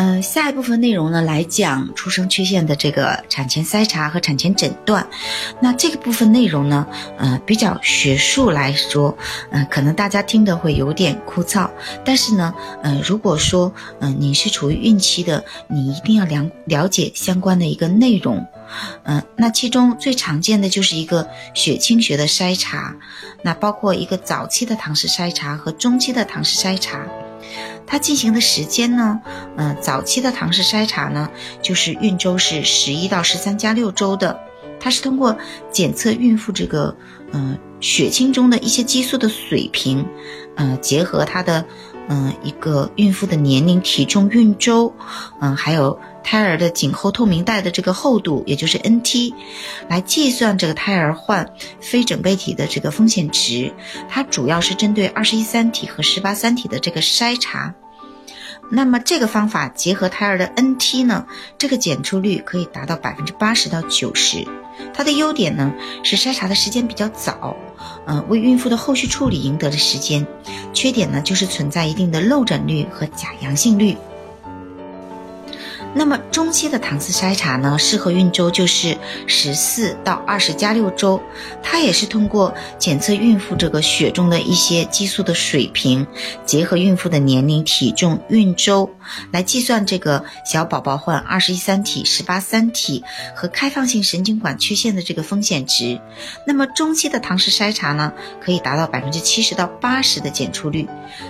呃，下一部分内容呢，来讲出生缺陷的这个产前筛查和产前诊断。那这个部分内容呢，呃，比较学术来说，嗯，可能大家听的会有点枯燥。但是呢，嗯，如果说，嗯，你是处于孕期的，你一定要了了解相关的一个内容。嗯，那其中最常见的就是一个血清学的筛查，那包括一个早期的唐氏筛查和中期的唐氏筛查。它进行的时间呢，嗯，早期的唐氏筛查呢，就是孕周是十一到十三加六周的，它是通过检测孕妇这个，嗯，血清中的一些激素的水平，嗯，结合她的，嗯，一个孕妇的年龄、体重、孕周，嗯，还有。胎儿的颈后透明带的这个厚度，也就是 NT，来计算这个胎儿患非整倍体的这个风险值。它主要是针对二十一三体和十八三体的这个筛查。那么这个方法结合胎儿的 NT 呢，这个检出率可以达到百分之八十到九十。它的优点呢是筛查的时间比较早，嗯，为孕妇的后续处理赢得了时间。缺点呢就是存在一定的漏诊率和假阳性率。那么中期的唐氏筛查呢，适合孕周就是十四到二十加六周，它也是通过检测孕妇这个血中的一些激素的水平，结合孕妇的年龄、体重、孕周，来计算这个小宝宝患二十一三体、十八三体和开放性神经管缺陷的这个风险值。那么中期的唐氏筛查呢，可以达到百分之七十到八十的检出率，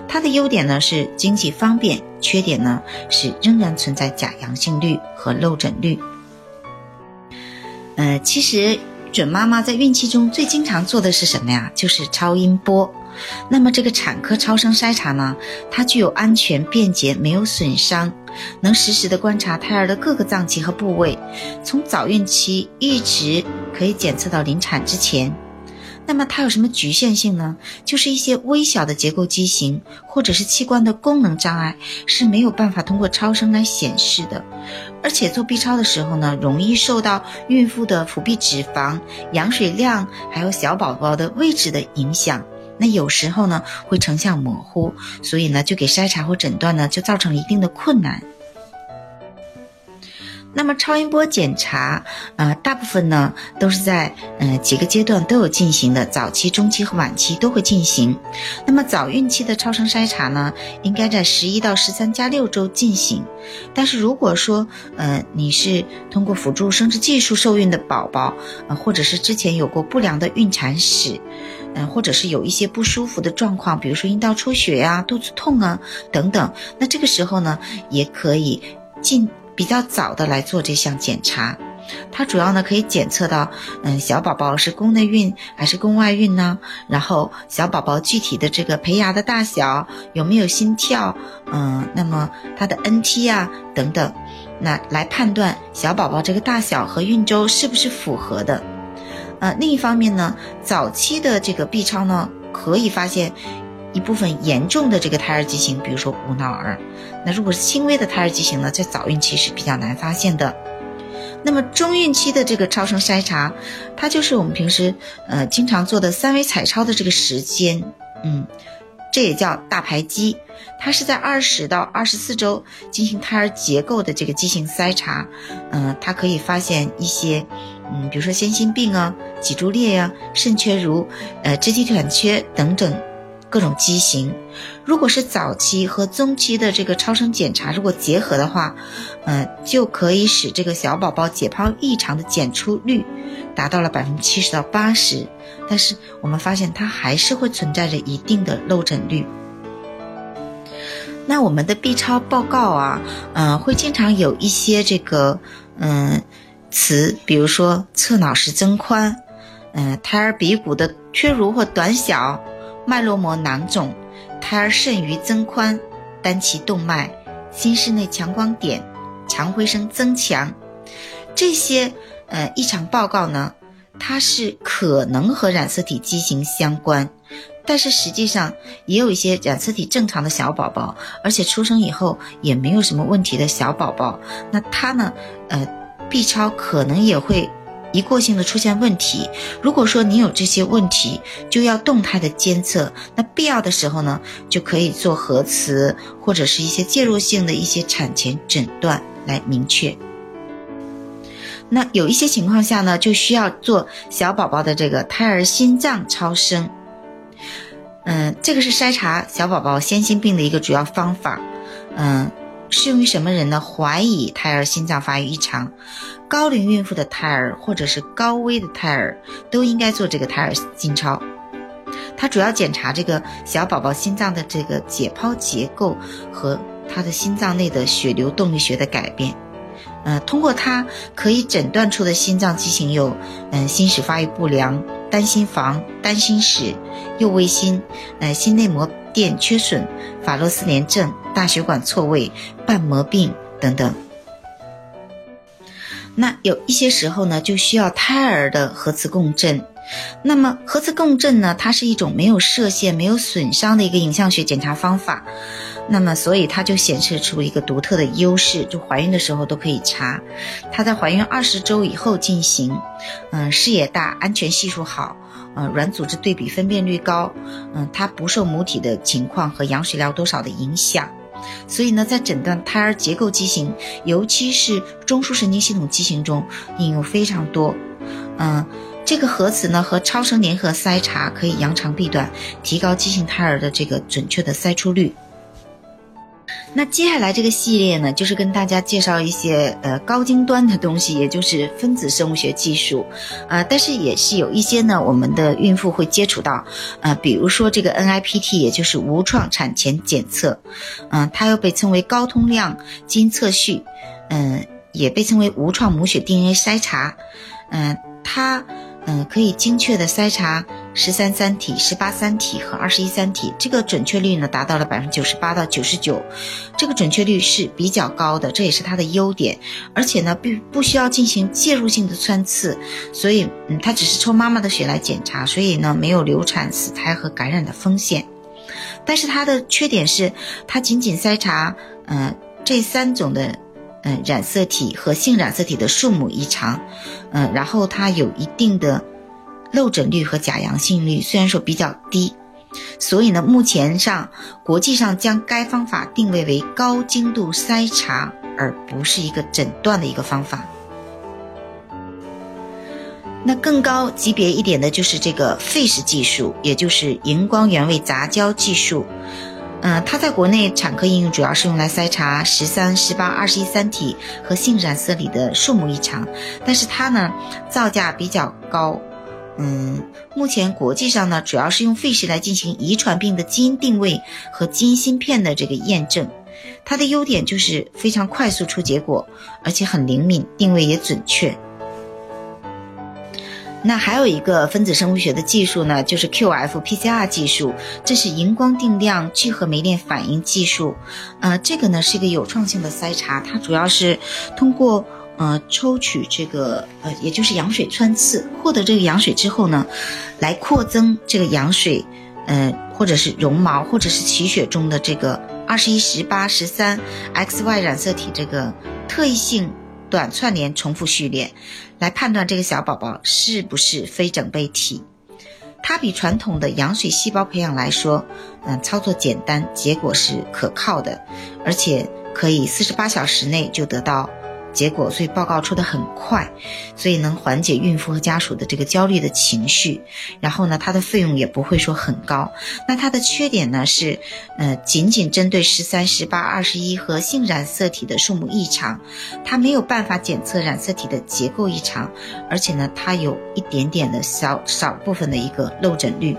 它的优点呢是经济方便。缺点呢是仍然存在假阳性率和漏诊率。呃，其实准妈妈在孕期中最经常做的是什么呀？就是超音波。那么这个产科超声筛查呢，它具有安全、便捷、没有损伤，能实时的观察胎儿的各个脏器和部位，从早孕期一直可以检测到临产之前。那么它有什么局限性呢？就是一些微小的结构畸形或者是器官的功能障碍是没有办法通过超声来显示的，而且做 B 超的时候呢，容易受到孕妇的腹壁脂肪、羊水量还有小宝宝的位置的影响，那有时候呢会成像模糊，所以呢就给筛查或诊断呢就造成了一定的困难。那么超音波检查，呃，大部分呢都是在呃几个阶段都有进行的，早期、中期和晚期都会进行。那么早孕期的超声筛查呢，应该在十一到十三加六周进行。但是如果说，呃，你是通过辅助生殖技术受孕的宝宝，呃，或者是之前有过不良的孕产史，嗯，或者是有一些不舒服的状况，比如说阴道出血呀、肚子痛啊等等，那这个时候呢，也可以进。比较早的来做这项检查，它主要呢可以检测到，嗯，小宝宝是宫内孕还是宫外孕呢？然后小宝宝具体的这个胚芽的大小有没有心跳，嗯，那么它的 NT 啊等等，那来判断小宝宝这个大小和孕周是不是符合的。呃，另一方面呢，早期的这个 B 超呢可以发现。一部分严重的这个胎儿畸形，比如说无脑儿，那如果是轻微的胎儿畸形呢，在早孕期是比较难发现的。那么中孕期的这个超声筛查，它就是我们平时呃经常做的三维彩超的这个时间，嗯，这也叫大排畸，它是在二十到二十四周进行胎儿结构的这个畸形筛查，嗯，它可以发现一些，嗯，比如说先心病啊、脊柱裂呀、肾缺如、呃肢体短缺等等。各种畸形，如果是早期和中期的这个超声检查如果结合的话，嗯，就可以使这个小宝宝解剖异常的检出率达到了百分之七十到八十。但是我们发现它还是会存在着一定的漏诊率。那我们的 B 超报告啊，嗯，会经常有一些这个嗯词，比如说侧脑室增宽，嗯，胎儿鼻骨的缺如或短小。脉络膜囊肿、胎儿肾盂增宽、单脐动脉、心室内强光点、常回声增强，这些呃异常报告呢，它是可能和染色体畸形相关，但是实际上也有一些染色体正常的小宝宝，而且出生以后也没有什么问题的小宝宝，那他呢，呃，B 超可能也会。一过性的出现问题，如果说你有这些问题，就要动态的监测。那必要的时候呢，就可以做核磁或者是一些介入性的一些产前诊断来明确。那有一些情况下呢，就需要做小宝宝的这个胎儿心脏超声。嗯，这个是筛查小宝宝先心病的一个主要方法。嗯。适用于什么人呢？怀疑胎儿心脏发育异常，高龄孕妇的胎儿或者是高危的胎儿都应该做这个胎儿心超。它主要检查这个小宝宝心脏的这个解剖结构和他的心脏内的血流动力学的改变。呃，通过它可以诊断出的心脏畸形有，嗯，心室发育不良、单心房、单心室、右位心、呃，心内膜。电缺损、法洛斯联症、大血管错位、瓣膜病等等。那有一些时候呢，就需要胎儿的核磁共振。那么核磁共振呢，它是一种没有射线、没有损伤的一个影像学检查方法。那么所以它就显示出一个独特的优势，就怀孕的时候都可以查。它在怀孕二十周以后进行，嗯，视野大，安全系数好。呃，软组织对比分辨率高，嗯，它不受母体的情况和羊水量多少的影响，所以呢，在诊断胎儿结构畸形，尤其是中枢神经系统畸形中应用非常多。嗯，这个核磁呢和超声联合筛查可以扬长避短，提高畸形胎儿的这个准确的筛出率。那接下来这个系列呢，就是跟大家介绍一些呃高精端的东西，也就是分子生物学技术，呃，但是也是有一些呢，我们的孕妇会接触到，呃，比如说这个 NIPT，也就是无创产前检测，嗯，它又被称为高通量基因测序，嗯，也被称为无创母血 DNA 筛查，嗯，它嗯可以精确的筛查。十三三体、十八三体和二十一三体，这个准确率呢达到了百分之九十八到九十九，这个准确率是比较高的，这也是它的优点。而且呢，不不需要进行介入性的穿刺，所以嗯，它只是抽妈妈的血来检查，所以呢，没有流产、死胎和感染的风险。但是它的缺点是，它仅仅筛查嗯这三种的嗯染色体和性染色体的数目异常，嗯，然后它有一定的。漏诊率和假阳性率虽然说比较低，所以呢，目前上国际上将该方法定位为高精度筛查，而不是一个诊断的一个方法。那更高级别一点的就是这个 FISH 技术，也就是荧光原位杂交技术。嗯，它在国内产科应用主要是用来筛查十三、十八、二十一三体和性染色体的数目异常，但是它呢造价比较高。嗯，目前国际上呢，主要是用 FISH 来进行遗传病的基因定位和基因芯片的这个验证。它的优点就是非常快速出结果，而且很灵敏，定位也准确。那还有一个分子生物学的技术呢，就是 QF-PCR 技术，这是荧光定量聚合酶链反应技术。呃，这个呢是一个有创性的筛查，它主要是通过。呃，抽取这个呃，也就是羊水穿刺，获得这个羊水之后呢，来扩增这个羊水，呃，或者是绒毛，或者是脐血中的这个二十一、十八、十三 XY 染色体这个特异性短串联重复序列，来判断这个小宝宝是不是非整倍体。它比传统的羊水细胞培养来说，嗯，操作简单，结果是可靠的，而且可以四十八小时内就得到。结果，所以报告出的很快，所以能缓解孕妇和家属的这个焦虑的情绪。然后呢，它的费用也不会说很高。那它的缺点呢是，呃，仅仅针对十三、十八、二十一和性染色体的数目异常，它没有办法检测染色体的结构异常，而且呢，它有一点点的小少部分的一个漏诊率。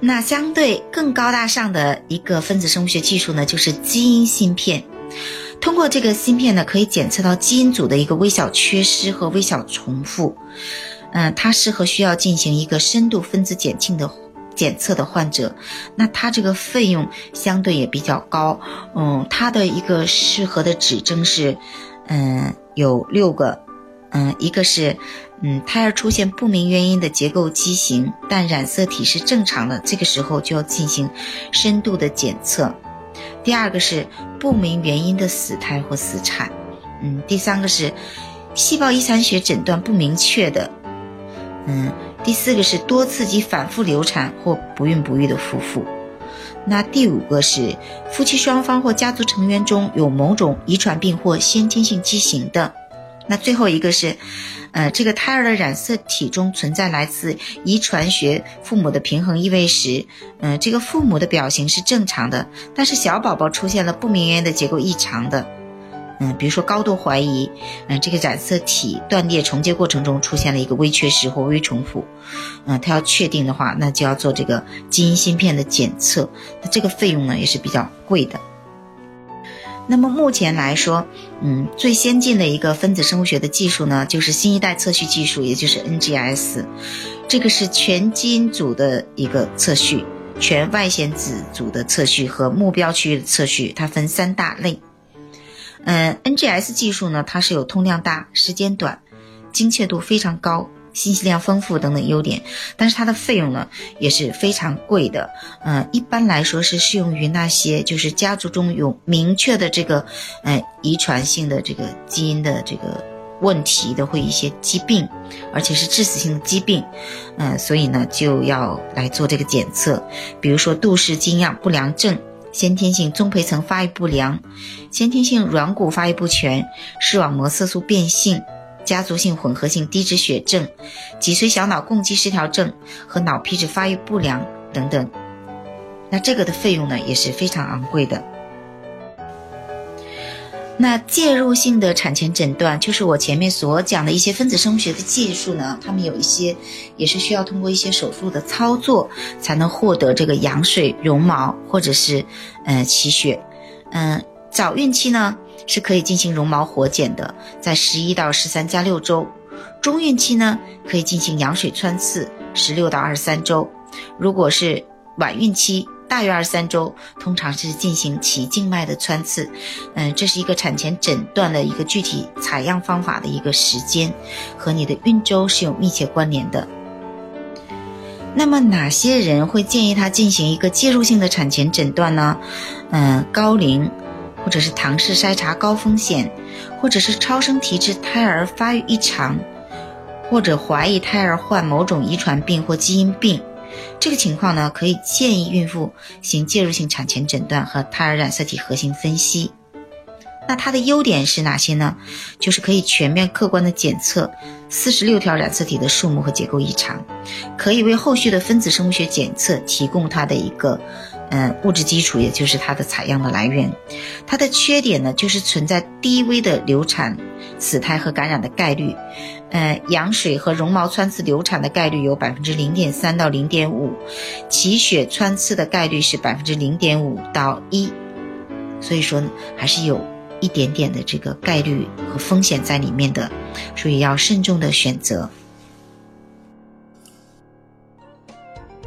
那相对更高大上的一个分子生物学技术呢，就是基因芯片。通过这个芯片呢，可以检测到基因组的一个微小缺失和微小重复。嗯，它适合需要进行一个深度分子检庆的检测的患者。那它这个费用相对也比较高。嗯，它的一个适合的指征是，嗯，有六个。嗯，一个是，嗯，胎儿出现不明原因的结构畸形，但染色体是正常的，这个时候就要进行深度的检测。第二个是不明原因的死胎或死产，嗯，第三个是细胞遗传学诊断不明确的，嗯，第四个是多次及反复流产或不孕不育的夫妇。那第五个是夫妻双方或家族成员中有某种遗传病或先天性畸形的。那最后一个是，呃，这个胎儿的染色体中存在来自遗传学父母的平衡异位时，嗯，这个父母的表型是正常的，但是小宝宝出现了不明原因的结构异常的。嗯，比如说高度怀疑，嗯，这个染色体断裂重接过程中出现了一个微缺失或微重复，嗯，他要确定的话，那就要做这个基因芯片的检测，那这个费用呢也是比较贵的。那么目前来说，嗯，最先进的一个分子生物学的技术呢，就是新一代测序技术，也就是 NGS，这个是全基因组的一个测序，全外显子组的测序和目标区域的测序，它分三大类。嗯，NGS 技术呢，它是有通量大、时间短、精确度非常高、信息量丰富等等优点，但是它的费用呢也是非常贵的。嗯，一般来说是适用于那些就是家族中有明确的这个，嗯，遗传性的这个基因的这个问题的或一些疾病，而且是致死性的疾病。嗯，所以呢就要来做这个检测，比如说杜氏基因样不良症。先天性中胚层发育不良、先天性软骨发育不全、视网膜色素变性、家族性混合性低脂血症、脊髓小脑共济失调症和脑皮质发育不良等等，那这个的费用呢也是非常昂贵的。那介入性的产前诊断，就是我前面所讲的一些分子生物学的技术呢，他们有一些也是需要通过一些手术的操作才能获得这个羊水、绒毛或者是嗯脐血。嗯，早孕期呢是可以进行绒毛活检的，在十一到十三加六周；中孕期呢可以进行羊水穿刺，十六到二十三周；如果是晚孕期。大于二十三周，通常是进行脐静脉的穿刺。嗯，这是一个产前诊断的一个具体采样方法的一个时间，和你的孕周是有密切关联的。那么哪些人会建议他进行一个介入性的产前诊断呢？嗯，高龄，或者是唐氏筛查高风险，或者是超声提示胎儿发育异常，或者怀疑胎儿患某种遗传病或基因病。这个情况呢，可以建议孕妇行介入性产前诊断和胎儿染色体核型分析。那它的优点是哪些呢？就是可以全面客观的检测四十六条染色体的数目和结构异常，可以为后续的分子生物学检测提供它的一个嗯物质基础，也就是它的采样的来源。它的缺点呢，就是存在低危的流产、死胎和感染的概率。嗯，羊水和绒毛穿刺流产的概率有百分之零点三到零点五，脐血穿刺的概率是百分之零点五到一，所以说还是有一点点的这个概率和风险在里面的，所以要慎重的选择。